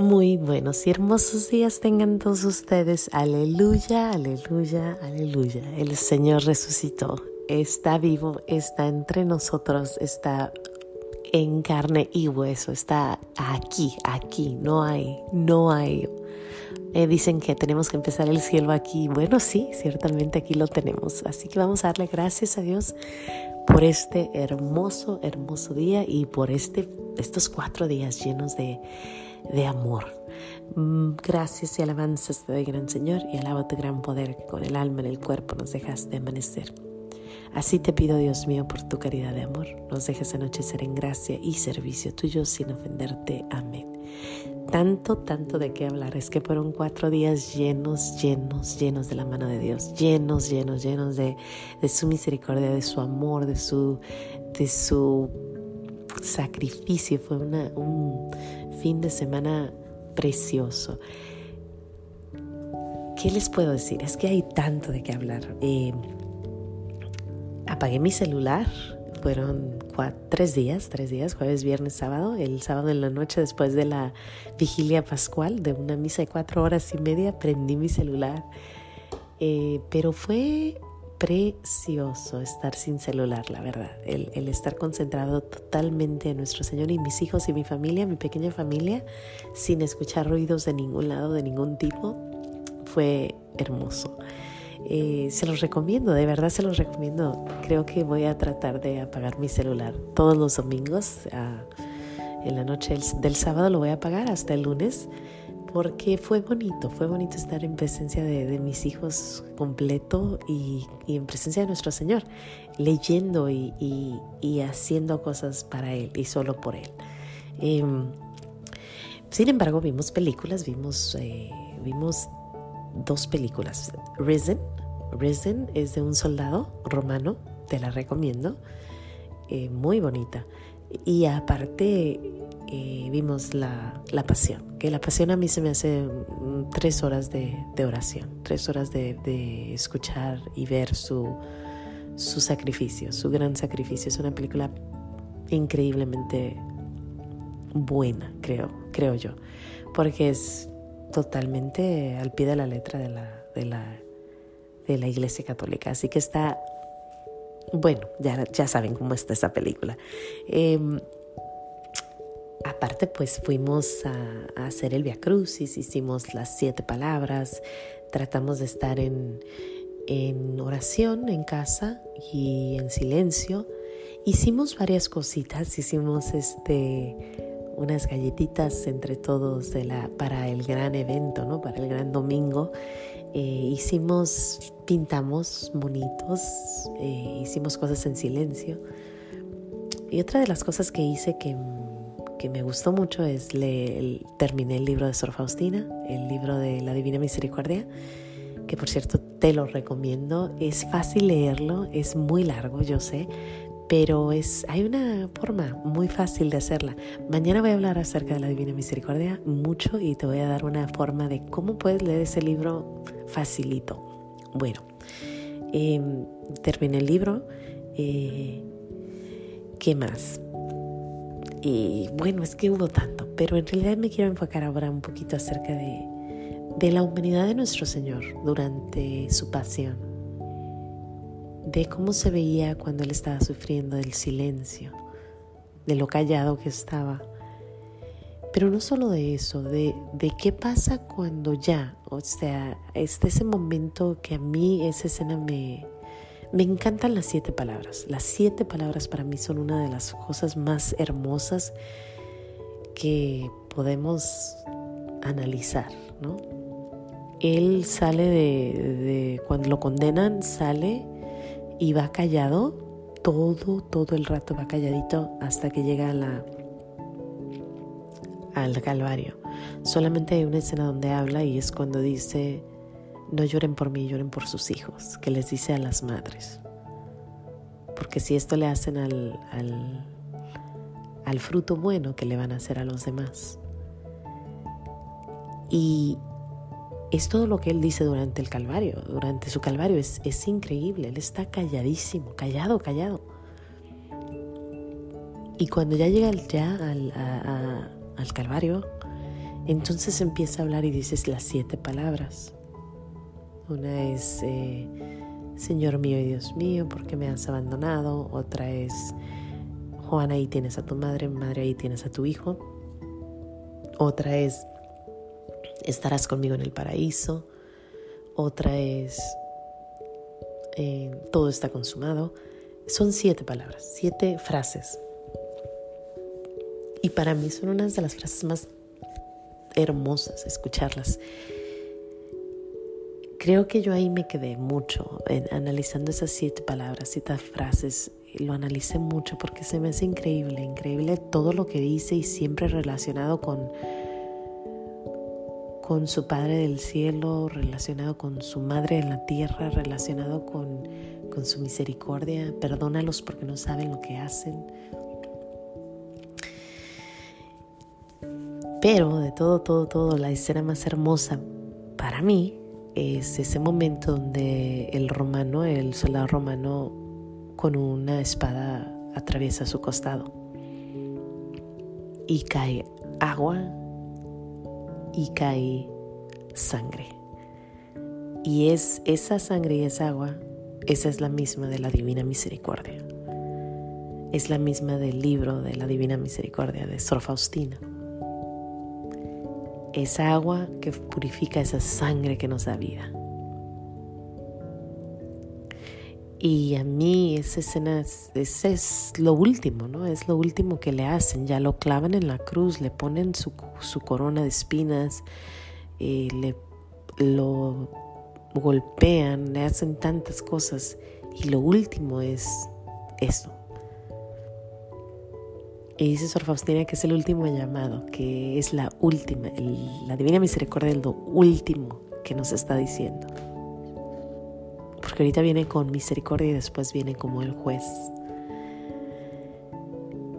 Muy buenos y hermosos días tengan todos ustedes. Aleluya, aleluya, aleluya. El Señor resucitó. Está vivo, está entre nosotros, está en carne y hueso, está aquí, aquí. No hay, no hay. Eh, dicen que tenemos que empezar el cielo aquí. Bueno, sí, ciertamente aquí lo tenemos. Así que vamos a darle gracias a Dios por este hermoso, hermoso día y por este, estos cuatro días llenos de de amor. Mm, gracias y alabanzas te doy, gran Señor, y alaba tu gran poder que con el alma en el cuerpo nos dejas de amanecer. Así te pido, Dios mío, por tu caridad de amor, nos dejes anochecer en gracia y servicio tuyo sin ofenderte. Amén. Tanto, tanto de qué hablar. Es que fueron cuatro días llenos, llenos, llenos de la mano de Dios, llenos, llenos, llenos de, de su misericordia, de su amor, de su, de su sacrificio. Fue una, un, fin de semana precioso. ¿Qué les puedo decir? Es que hay tanto de qué hablar. Eh, apagué mi celular, fueron tres días, tres días, jueves, viernes, sábado. El sábado en la noche, después de la vigilia pascual, de una misa de cuatro horas y media, prendí mi celular. Eh, pero fue precioso estar sin celular, la verdad. El, estar concentrado totalmente en nuestro Señor y mis hijos y mi familia, mi pequeña familia, sin escuchar ruidos de ningún lado, de ningún tipo, fue hermoso. Eh, se los recomiendo, de verdad se los recomiendo. Creo que voy a tratar de apagar mi celular todos los domingos. Ah, en la noche del sábado lo voy a apagar hasta el lunes porque fue bonito, fue bonito estar en presencia de, mis hijos completo y, en presencia de nuestro Señor, leyendo y, haciendo cosas para Él y solo por Él. Em, sin embargo, vimos películas, vimos, eh, vimos dos películas. Risen, Risen es de un soldado romano, te la recomiendo, eh, muy bonita. Y aparte eh, vimos la, la, pasión, que la pasión a mí se me hace mm, tres horas de, de oración, tres horas de, de, escuchar y ver su, su sacrificio, su gran sacrificio. Es una película increíblemente buena, creo, creo yo, porque es totalmente al pie de la letra de la, de la, de la Iglesia Católica. Así que está, bueno, ya, ya saben cómo está esa película. Eh, Aparte, pues fuimos a, hacer el Via Crucis, hicimos las siete palabras, tratamos de estar en, en oración en casa y en silencio. Hicimos varias cositas, hicimos este unas galletitas entre todos para el gran evento, ¿no? para el gran domingo. Eh, hicimos, pintamos monitos, eh, hicimos cosas en silencio. Y otra de las cosas que hice que que me gustó mucho es leer, terminé el libro de Sor Faustina, el libro de la Divina Misericordia, que por cierto te lo recomiendo. Es fácil leerlo, es muy largo, yo sé, pero es, hay una forma muy fácil de hacerla. Mañana voy a hablar acerca de la Divina Misericordia mucho y te voy a dar una forma de cómo puedes leer ese libro facilito. Bueno, em, terminé el libro. Eh, ¿Qué más? Y bueno, es que hubo tanto, pero en realidad me quiero enfocar ahora un poquito acerca de, de la humanidad de nuestro Señor durante su pasión, de cómo se veía cuando Él estaba sufriendo del silencio, de lo callado que estaba. Pero no solo de eso, de, de qué pasa cuando ya, o sea, este ese momento que a mí esa escena me, me encantan las siete palabras. Las siete palabras para mí son una de las cosas más hermosas que podemos analizar, ¿no? Él sale de, cuando lo condenan, sale y va callado, todo, todo el rato va calladito hasta que llega a la, al Calvario. Solamente hay una escena donde habla y es cuando dice, no lloren por mí, lloren por sus hijos, que les dice a las madres. Porque si esto le hacen al, al, fruto bueno que le van a hacer a los demás. Y es todo lo que él dice durante el Calvario, durante su Calvario. Es, es increíble, él está calladísimo, callado, callado. Y cuando ya llega ya al, al Calvario, Entonces empieza a hablar y dices las siete palabras. Una es, eh, Señor mío y Dios mío, ¿por qué me has abandonado? Otra es, Juan, ahí tienes a tu madre, madre, ahí tienes a tu hijo. Otra es, estarás conmigo en el paraíso. Otra es, eh, todo está consumado. Son siete palabras, siete frases. Y para mí son unas de las frases más hermosas escucharlas. Creo que yo ahí me quedé mucho analizando esas siete palabras, siete frases. Lo analicé mucho porque se me hace increíble, increíble todo lo que dice y siempre relacionado con, con su Padre del cielo, relacionado con su Madre en la tierra, relacionado con, con su misericordia. Perdónalos porque no saben lo que hacen. Pero de todo, todo, todo, la escena más hermosa para mí es ese momento donde el romano, el soldado romano, con una espada atraviesa su costado y cae agua y cae sangre. Y es esa sangre y esa agua, esa es la misma de la Divina Misericordia. Es la misma del libro de la Divina Misericordia de Sor Faustina esa agua que purifica esa sangre que nos da vida. Y a mí esa escena, ese es lo último, ¿no? Es lo último que le hacen. Ya lo clavan en la cruz, le ponen su, corona de espinas, eh, le, lo golpean, le hacen tantas cosas. Y lo último es esto, y dice Sor Faustina que es el último llamado, que es la última, la divina misericordia lo último que nos está diciendo. Porque ahorita viene con misericordia y después viene como el juez.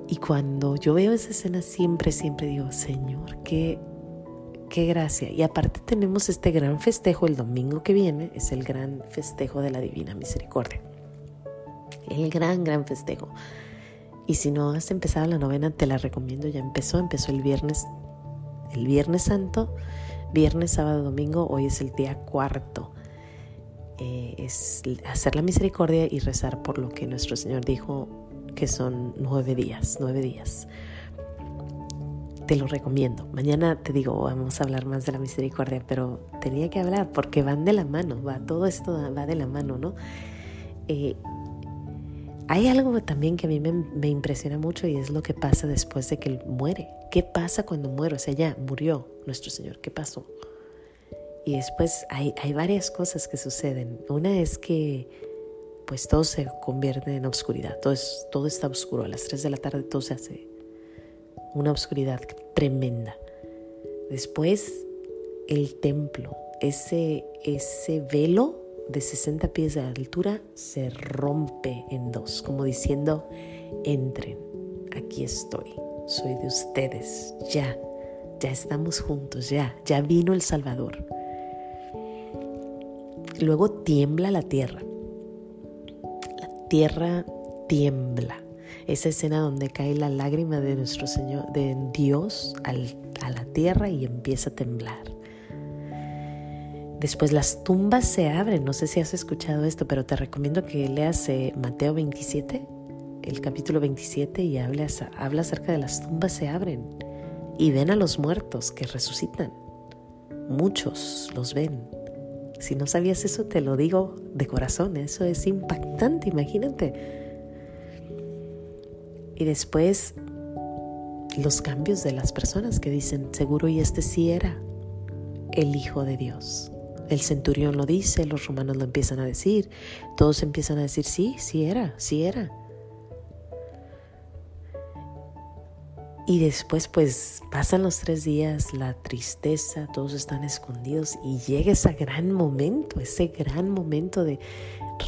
Y cuando yo veo esa escena siempre, siempre digo, Señor, qué, qué gracia. Y aparte tenemos este gran festejo el domingo que viene, es el gran festejo de la Divina Misericordia. El gran, gran festejo. Y si no has empezado la novena, te la recomiendo. Ya empezó, empezó el viernes, el viernes santo, viernes, sábado, domingo. Hoy es el día cuarto. Eh, es hacer la misericordia y rezar por lo que nuestro Señor dijo que son nueve días, nueve días. Te lo recomiendo. Mañana te digo, vamos a hablar más de la misericordia, pero tenía que hablar porque van de la mano, va, todo esto va de la mano, ¿no? Eh, hay algo también que a mí me, impresiona mucho y es lo que pasa después de que él muere. ¿Qué pasa cuando muere? O sea, ya murió nuestro Señor. ¿Qué pasó? Y después hay, varias cosas que suceden. Una es que pues todo se convierte en oscuridad. Todo, es, todo está oscuro. A las 3 de la tarde todo se hace una oscuridad tremenda. Después el templo, ese velo de 60 pies de altura se rompe en dos, como diciendo, entren, aquí estoy, soy de ustedes, ya, ya estamos juntos, ya, ya vino el Salvador. Luego tiembla la tierra, la tierra tiembla. Esa escena donde cae la lágrima de nuestro Señor, de Dios a la tierra y empieza a temblar. Después las tumbas se abren. No sé si has escuchado esto, pero te recomiendo que leas eh, Mateo 27, el capítulo 27, y habla, acerca de las tumbas se abren y ven a los muertos que resucitan. Muchos los ven. Si no sabías eso, te lo digo de corazón. Eso es impactante, imagínate. Y después los cambios de las personas que dicen, seguro y este sí era el Hijo de Dios. El centurión lo dice, los romanos lo empiezan a decir, todos empiezan a decir, sí, sí era, sí era. Y después pues pasan los tres días, la tristeza, todos están escondidos y llega ese gran momento, ese gran momento de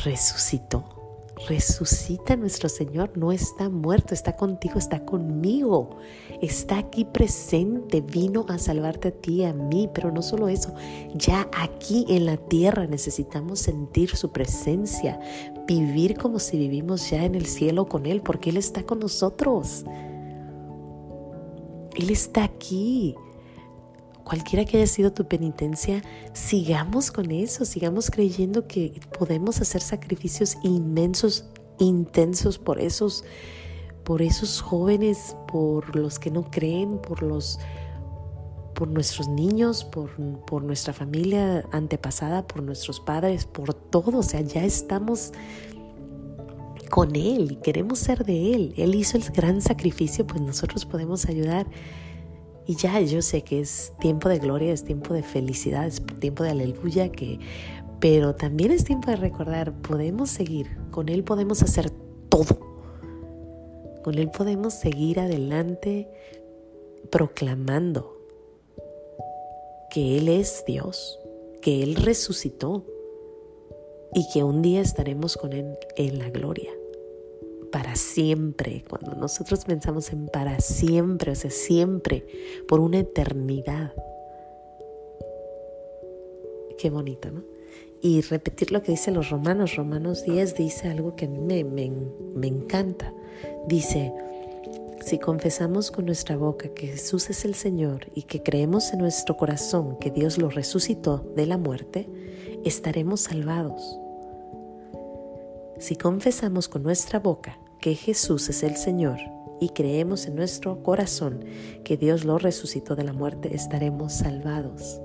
resucitó resucita nuestro Señor, no está muerto, está contigo, está conmigo, está aquí presente, vino a salvarte a ti, a mí, pero no solo eso, ya aquí en la tierra necesitamos sentir su presencia, vivir como si vivimos ya en el cielo con Él, porque Él está con nosotros. Él está aquí. Cualquiera que haya sido tu penitencia, sigamos con eso, sigamos creyendo que podemos hacer sacrificios inmensos, intensos por esos, por esos jóvenes, por los que no creen, por los por nuestros niños, por, por nuestra familia antepasada, por nuestros padres, por todo. O sea, ya estamos con Él y queremos ser de Él. Él hizo el gran sacrificio, pues nosotros podemos ayudar. Y ya yo sé que es tiempo de gloria, es tiempo de felicidad, es tiempo de aleluya, que, pero también es tiempo de recordar, podemos seguir, con Él podemos hacer todo. Con Él podemos seguir adelante proclamando que Él es Dios, que Él resucitó y que un día estaremos con Él en la gloria. Para siempre, cuando nosotros pensamos en para siempre, o sea, siempre, por una eternidad. Qué bonito, ¿no? Y repetir lo que dicen los romanos. Romanos 10 dice algo que a mí me, me, me encanta. Dice, si confesamos con nuestra boca que Jesús es el Señor y que creemos en nuestro corazón que Dios lo resucitó de la muerte, estaremos salvados. Si confesamos con nuestra boca que Jesús es el Señor y creemos en nuestro corazón que Dios lo resucitó de la muerte, estaremos salvados.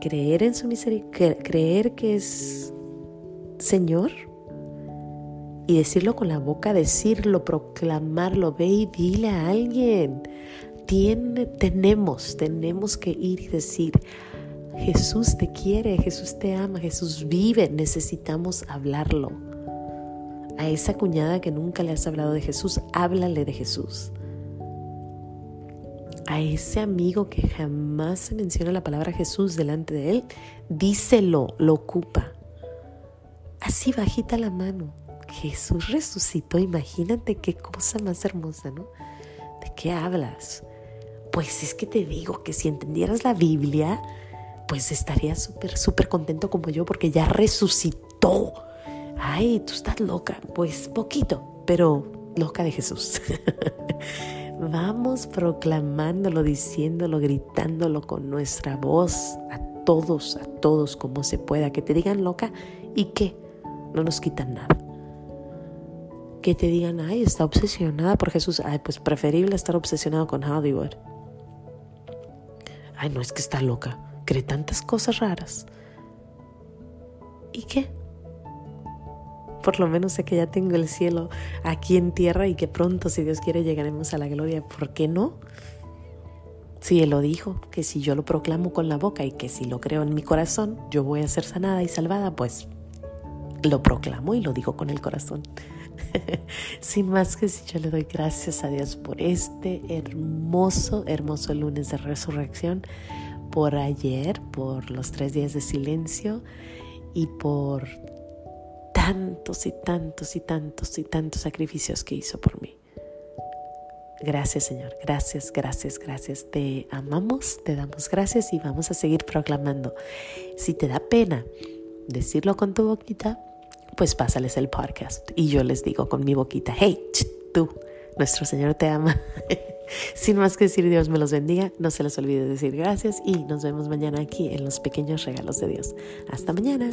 Creer en su misericordia, creer que es Señor y decirlo con la boca, decirlo, proclamarlo, ve y dile a alguien. Tiene, tenemos, tenemos que ir y decir, Jesús te quiere, Jesús te ama, Jesús vive, necesitamos hablarlo. A esa cuñada que nunca le has hablado de Jesús, háblale de Jesús. A ese amigo que jamás se menciona la palabra Jesús delante de él, díselo, lo ocupa. Así bajita la mano. Jesús resucitó, imagínate qué cosa más hermosa, ¿no? ¿De qué hablas? Pues es que te digo que si entendieras la Biblia, pues estarías súper, súper contento como yo porque ya resucitó. Ay, tú estás loca. Pues poquito, pero loca de Jesús. Vamos proclamándolo, diciéndolo, gritándolo con nuestra voz a todos, a todos como se pueda. Que te digan loca y que no nos quitan nada que te digan, ay, está obsesionada por Jesús. Ay, pues preferible estar obsesionado con Hollywood. Ay, no es que está loca, cree tantas cosas raras. ¿Y qué? Por lo menos sé que ya tengo el cielo aquí en tierra y que pronto, si Dios quiere, llegaremos a la gloria. ¿Por qué no? Si Él lo dijo, que si yo lo proclamo con la boca y que si lo creo en mi corazón, yo voy a ser sanada y salvada, pues lo proclamo y lo digo con el corazón. Sin más que si yo le doy gracias a Dios por este hermoso, hermoso lunes de resurrección, por ayer, por los tres días de silencio y por tantos y tantos y tantos y tantos sacrificios que hizo por mí. Gracias Señor, gracias, gracias, gracias. Te amamos, te damos gracias y vamos a seguir proclamando. Si te da pena decirlo con tu boquita, pues pásales el podcast y yo les digo con mi boquita, hey, tú, nuestro Señor te ama. Sin más que decir, Dios me los bendiga, no se les olvide decir gracias y nos vemos mañana aquí en los pequeños regalos de Dios. Hasta mañana.